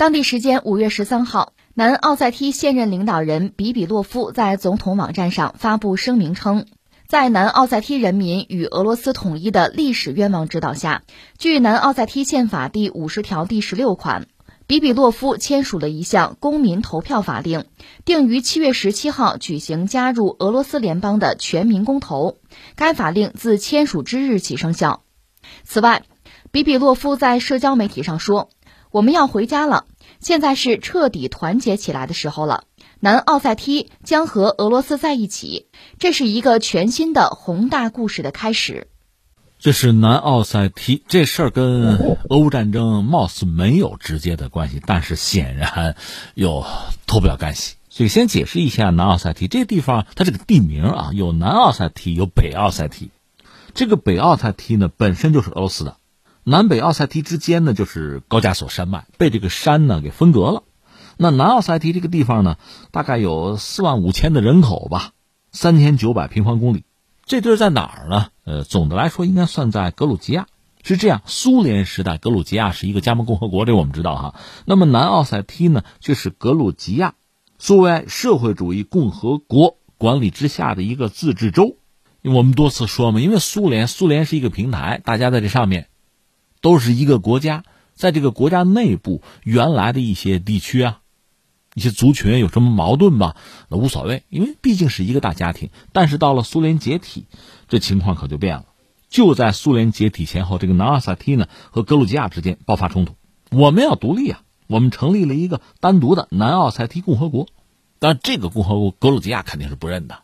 当地时间五月十三号，南奥塞梯现任领导人比比洛夫在总统网站上发布声明称，在南奥塞梯人民与俄罗斯统一的历史愿望指导下，据南奥塞梯宪法第五十条第十六款，比比洛夫签署了一项公民投票法令，定于七月十七号举行加入俄罗斯联邦的全民公投。该法令自签署之日起生效。此外，比比洛夫在社交媒体上说。我们要回家了，现在是彻底团结起来的时候了。南奥塞梯将和俄罗斯在一起，这是一个全新的宏大故事的开始。这是南奥塞梯这事儿跟俄乌战争貌似没有直接的关系，但是显然又脱不了干系。所以先解释一下南奥塞梯这地方，它这个地名啊，有南奥塞梯，有北奥塞梯。这个北奥塞梯呢，本身就是俄罗斯的。南北奥塞梯之间呢，就是高加索山脉，被这个山呢给分隔了。那南奥塞梯这个地方呢，大概有四万五千的人口吧，三千九百平方公里。这地儿在哪儿呢？呃，总的来说应该算在格鲁吉亚。是这样，苏联时代格鲁吉亚是一个加盟共和国，这我们知道哈。那么南奥塞梯呢，却是格鲁吉亚苏维埃社会主义共和国管理之下的一个自治州。我们多次说嘛，因为苏联，苏联是一个平台，大家在这上面。都是一个国家，在这个国家内部，原来的一些地区啊，一些族群有什么矛盾吧？那无所谓，因为毕竟是一个大家庭。但是到了苏联解体，这情况可就变了。就在苏联解体前后，这个南奥塞梯呢和格鲁吉亚之间爆发冲突。我们要独立啊，我们成立了一个单独的南奥塞梯共和国，但这个共和国格鲁吉亚肯定是不认的。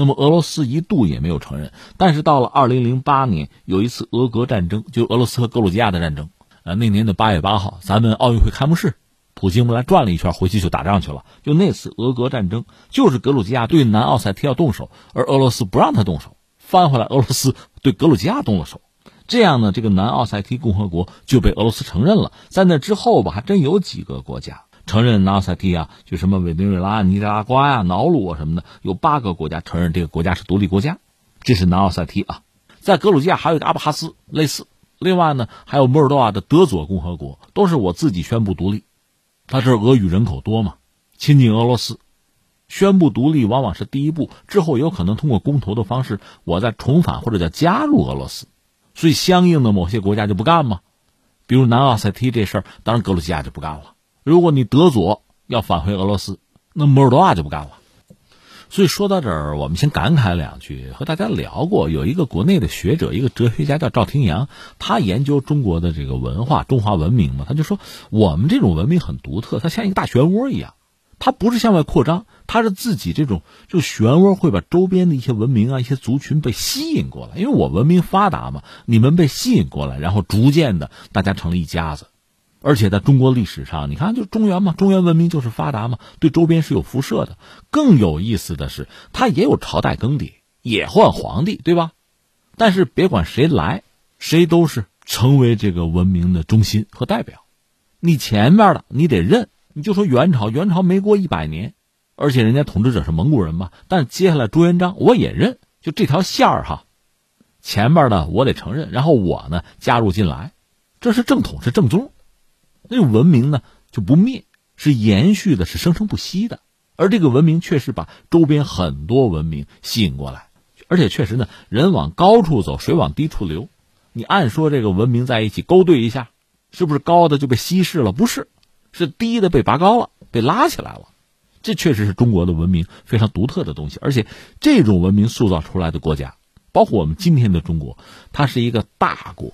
那么俄罗斯一度也没有承认，但是到了二零零八年，有一次俄格战争，就俄罗斯和格鲁吉亚的战争。呃，那年的八月八号，咱们奥运会开幕式，普京不来转了一圈，回去就打仗去了。就那次俄格战争，就是格鲁吉亚对南奥塞梯要动手，而俄罗斯不让他动手，翻回来俄罗斯对格鲁吉亚动了手，这样呢，这个南奥塞梯共和国就被俄罗斯承认了。在那之后吧，还真有几个国家。承认南奥塞梯啊，就什么委内瑞拉、尼加拉瓜呀、瑙鲁啊什么的，有八个国家承认这个国家是独立国家。这是南奥塞梯啊，在格鲁吉亚还有一个阿布哈斯，类似。另外呢，还有摩尔多瓦的德佐共和国，都是我自己宣布独立。他这俄语人口多嘛，亲近俄罗斯，宣布独立往往是第一步，之后有可能通过公投的方式，我再重返或者叫加入俄罗斯。所以相应的某些国家就不干嘛，比如南奥塞梯这事儿，当然格鲁吉亚就不干了。如果你德佐要返回俄罗斯，那摩尔多瓦就不干了。所以说到这儿，我们先感慨两句。和大家聊过，有一个国内的学者，一个哲学家叫赵廷阳，他研究中国的这个文化、中华文明嘛，他就说我们这种文明很独特，它像一个大漩涡一样，它不是向外扩张，它是自己这种就漩涡会把周边的一些文明啊、一些族群被吸引过来。因为我文明发达嘛，你们被吸引过来，然后逐渐的大家成了一家子。而且在中国历史上，你看，就中原嘛，中原文明就是发达嘛，对周边是有辐射的。更有意思的是，它也有朝代更迭，也换皇帝，对吧？但是别管谁来，谁都是成为这个文明的中心和代表。你前面的你得认，你就说元朝，元朝没过一百年，而且人家统治者是蒙古人嘛。但接下来朱元璋我也认，就这条线儿哈，前面的我得承认，然后我呢加入进来，这是正统，是正宗。那种文明呢就不灭，是延续的，是生生不息的。而这个文明确实把周边很多文明吸引过来，而且确实呢，人往高处走，水往低处流。你按说这个文明在一起勾兑一下，是不是高的就被稀释了？不是，是低的被拔高了，被拉起来了。这确实是中国的文明非常独特的东西。而且这种文明塑造出来的国家，包括我们今天的中国，它是一个大国。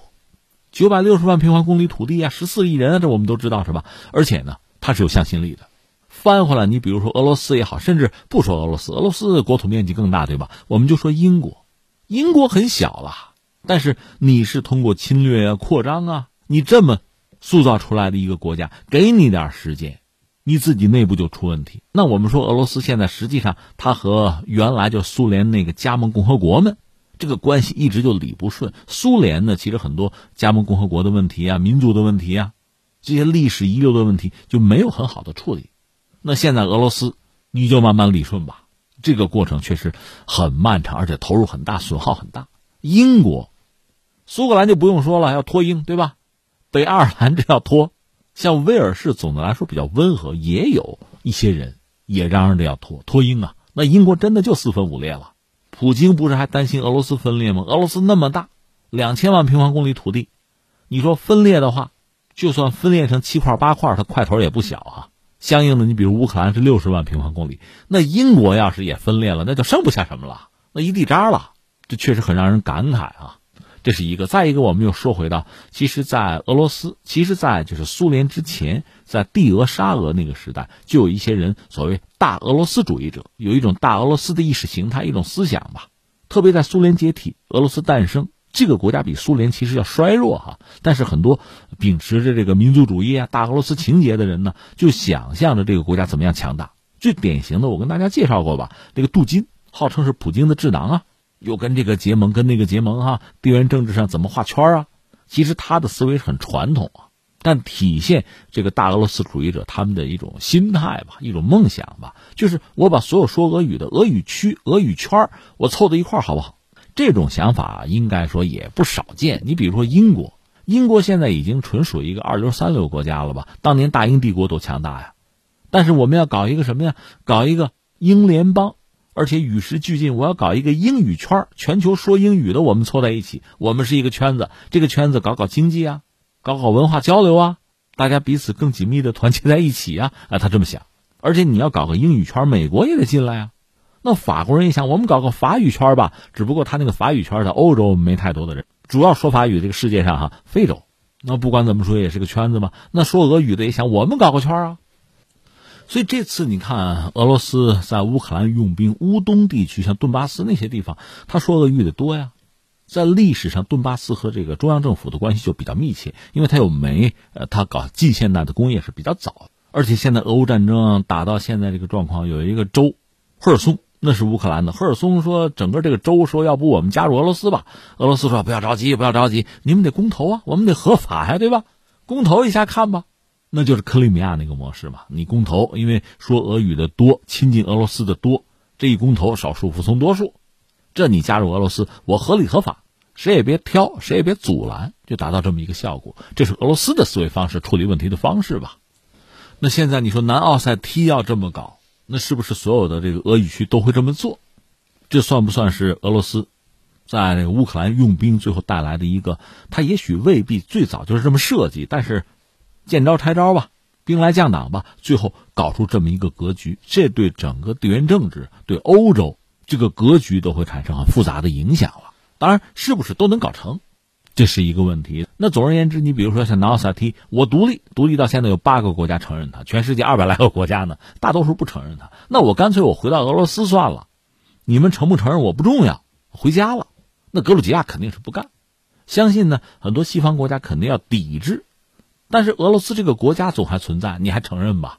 九百六十万平方公里土地啊，十四亿人啊，这我们都知道是吧？而且呢，它是有向心力的。翻回来，你比如说俄罗斯也好，甚至不说俄罗斯，俄罗斯国土面积更大，对吧？我们就说英国，英国很小了，但是你是通过侵略啊、扩张啊，你这么塑造出来的一个国家，给你点时间，你自己内部就出问题。那我们说俄罗斯现在实际上，它和原来就苏联那个加盟共和国们。这个关系一直就理不顺。苏联呢，其实很多加盟共和国的问题啊、民族的问题啊，这些历史遗留的问题就没有很好的处理。那现在俄罗斯，你就慢慢理顺吧。这个过程确实很漫长，而且投入很大，损耗很大。英国、苏格兰就不用说了，要脱英，对吧？北爱尔兰这要脱，像威尔士总的来说比较温和，也有一些人也嚷嚷着要脱脱英啊。那英国真的就四分五裂了。普京不是还担心俄罗斯分裂吗？俄罗斯那么大，两千万平方公里土地，你说分裂的话，就算分裂成七块八块，它块头也不小啊。相应的，你比如乌克兰是六十万平方公里，那英国要是也分裂了，那就剩不下什么了，那一地渣了。这确实很让人感慨啊。这是一个，再一个，我们又说回到，其实，在俄罗斯，其实，在就是苏联之前，在帝俄沙俄那个时代，就有一些人所谓大俄罗斯主义者，有一种大俄罗斯的意识形态，一种思想吧。特别在苏联解体、俄罗斯诞生，这个国家比苏联其实要衰弱哈，但是很多秉持着这个民族主义啊、大俄罗斯情节的人呢，就想象着这个国家怎么样强大。最典型的，我跟大家介绍过吧，这个杜金号称是普京的智囊啊。又跟这个结盟，跟那个结盟哈，地缘政治上怎么画圈啊？其实他的思维很传统啊，但体现这个大俄罗斯主义者他们的一种心态吧，一种梦想吧，就是我把所有说俄语的俄语区、俄语圈我凑在一块好不好？这种想法应该说也不少见。你比如说英国，英国现在已经纯属一个二流三流国家了吧？当年大英帝国多强大呀！但是我们要搞一个什么呀？搞一个英联邦。而且与时俱进，我要搞一个英语圈全球说英语的，我们凑在一起，我们是一个圈子。这个圈子搞搞经济啊，搞搞文化交流啊，大家彼此更紧密的团结在一起啊。啊，他这么想。而且你要搞个英语圈，美国也得进来啊。那法国人一想，我们搞个法语圈吧，只不过他那个法语圈在欧洲没太多的人，主要说法语这个世界上哈，非洲。那不管怎么说也是个圈子嘛。那说俄语的也想，我们搞个圈啊。所以这次你看，俄罗斯在乌克兰用兵，乌东地区像顿巴斯那些地方，他说俄语的多呀。在历史上，顿巴斯和这个中央政府的关系就比较密切，因为他有煤，呃，他搞近现代的工业是比较早。而且现在俄乌战争打到现在这个状况，有一个州赫尔松，那是乌克兰的。赫尔松说，整个这个州说，要不我们加入俄罗斯吧？俄罗斯说，不要着急，不要着急，你们得公投啊，我们得合法呀，对吧？公投一下看吧。那就是克里米亚那个模式嘛，你公投，因为说俄语的多，亲近俄罗斯的多，这一公投少数服从多数，这你加入俄罗斯，我合理合法，谁也别挑，谁也别阻拦，就达到这么一个效果。这是俄罗斯的思维方式，处理问题的方式吧。那现在你说南奥塞梯要这么搞，那是不是所有的这个俄语区都会这么做？这算不算是俄罗斯在乌克兰用兵最后带来的一个？他也许未必最早就是这么设计，但是。见招拆招吧，兵来将挡吧，最后搞出这么一个格局，这对整个地缘政治、对欧洲这个格局都会产生很复杂的影响了。当然，是不是都能搞成，这是一个问题。那总而言之，你比如说像南奥塞梯，我独立，独立到现在有八个国家承认它，全世界二百来个国家呢，大多数不承认它。那我干脆我回到俄罗斯算了，你们承不承认我不重要，回家了。那格鲁吉亚肯定是不干，相信呢，很多西方国家肯定要抵制。但是俄罗斯这个国家总还存在，你还承认吧？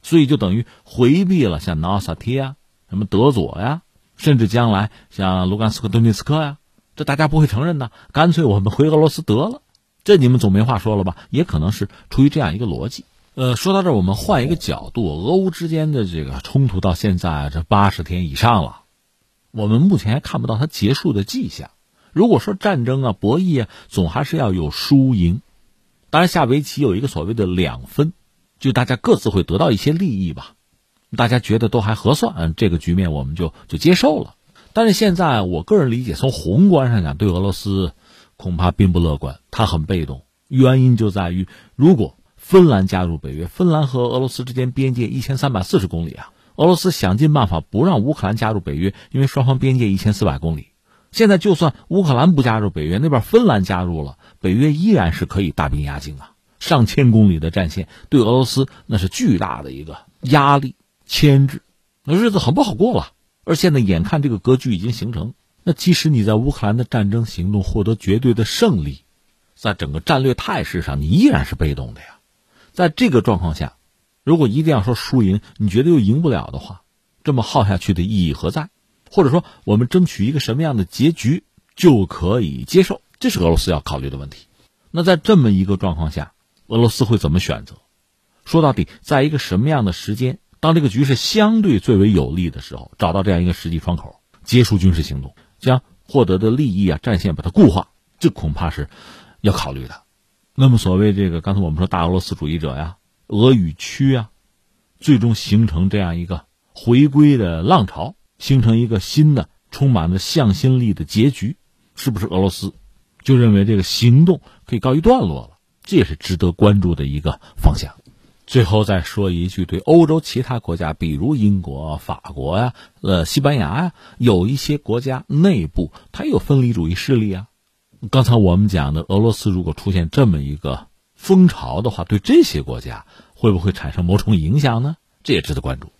所以就等于回避了像纳萨提啊、什么德佐呀，甚至将来像卢甘斯克、顿涅茨克呀，这大家不会承认的。干脆我们回俄罗斯得了，这你们总没话说了吧？也可能是出于这样一个逻辑。呃，说到这，我们换一个角度，俄乌之间的这个冲突到现在这八十天以上了，我们目前还看不到它结束的迹象。如果说战争啊、博弈啊，总还是要有输赢。当然，下围棋有一个所谓的两分，就大家各自会得到一些利益吧，大家觉得都还合算，这个局面我们就就接受了。但是现在，我个人理解，从宏观上讲，对俄罗斯恐怕并不乐观，他很被动。原因就在于，如果芬兰加入北约，芬兰和俄罗斯之间边界一千三百四十公里啊，俄罗斯想尽办法不让乌克兰加入北约，因为双方边界一千四百公里。现在就算乌克兰不加入北约，那边芬兰加入了。北约依然是可以大兵压境啊，上千公里的战线对俄罗斯那是巨大的一个压力牵制，那日子很不好过了。而现在眼看这个格局已经形成，那即使你在乌克兰的战争行动获得绝对的胜利，在整个战略态势上你依然是被动的呀。在这个状况下，如果一定要说输赢，你觉得又赢不了的话，这么耗下去的意义何在？或者说，我们争取一个什么样的结局就可以接受？这是俄罗斯要考虑的问题。那在这么一个状况下，俄罗斯会怎么选择？说到底，在一个什么样的时间，当这个局势相对最为有利的时候，找到这样一个时机窗口，结束军事行动，将获得的利益啊战线把它固化，这恐怕是要考虑的。那么，所谓这个刚才我们说大俄罗斯主义者呀、俄语区啊，最终形成这样一个回归的浪潮，形成一个新的充满了向心力的结局，是不是俄罗斯就认为这个行动可以告一段落了？这也是值得关注的一个方向。最后再说一句，对欧洲其他国家，比如英国、法国呀、呃西班牙呀，有一些国家内部它有分离主义势力啊。刚才我们讲的，俄罗斯如果出现这么一个风潮的话，对这些国家会不会产生某种影响呢？这也值得关注。